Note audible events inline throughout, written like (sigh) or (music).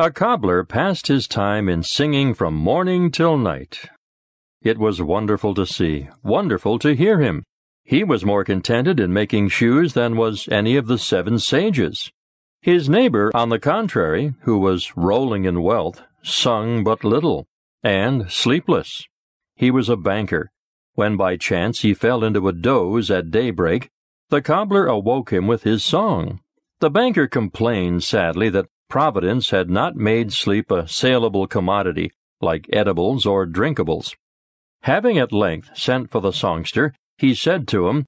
A cobbler passed his time in singing from morning till night. It was wonderful to see, wonderful to hear him. He was more contented in making shoes than was any of the seven sages. His neighbor, on the contrary, who was rolling in wealth, sung but little, and sleepless. He was a banker. When by chance he fell into a doze at daybreak, the cobbler awoke him with his song. The banker complained sadly that Providence had not made sleep a saleable commodity like edibles or drinkables. Having at length sent for the songster, he said to him,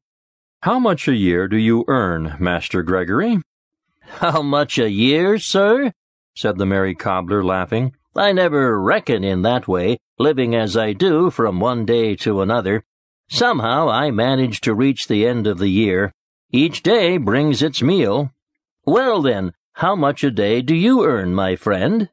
How much a year do you earn, Master Gregory? (laughs) How much a year, sir? said the merry cobbler, laughing. I never reckon in that way, living as I do from one day to another. Somehow I manage to reach the end of the year. Each day brings its meal. Well then, how much a day do you earn, my friend?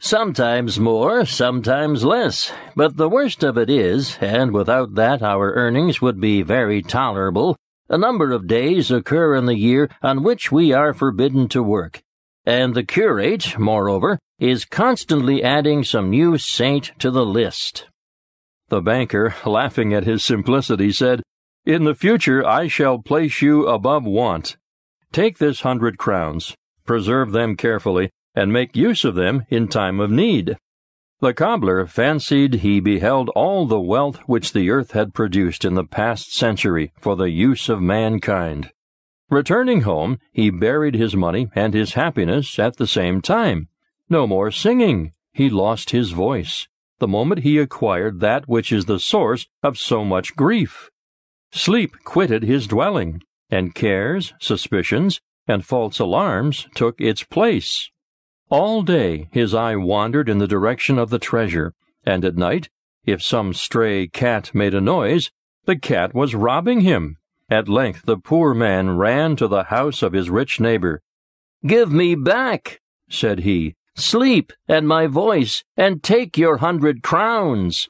Sometimes more, sometimes less, but the worst of it is, and without that our earnings would be very tolerable, a number of days occur in the year on which we are forbidden to work, and the curate, moreover, is constantly adding some new saint to the list. The banker, laughing at his simplicity, said, In the future I shall place you above want. Take this hundred crowns, preserve them carefully, and make use of them in time of need. The cobbler fancied he beheld all the wealth which the earth had produced in the past century for the use of mankind. Returning home, he buried his money and his happiness at the same time. No more singing. He lost his voice the moment he acquired that which is the source of so much grief. Sleep quitted his dwelling, and cares, suspicions, and false alarms took its place. All day his eye wandered in the direction of the treasure, and at night, if some stray cat made a noise, the cat was robbing him. At length the poor man ran to the house of his rich neighbor. Give me back, said he, sleep and my voice, and take your hundred crowns.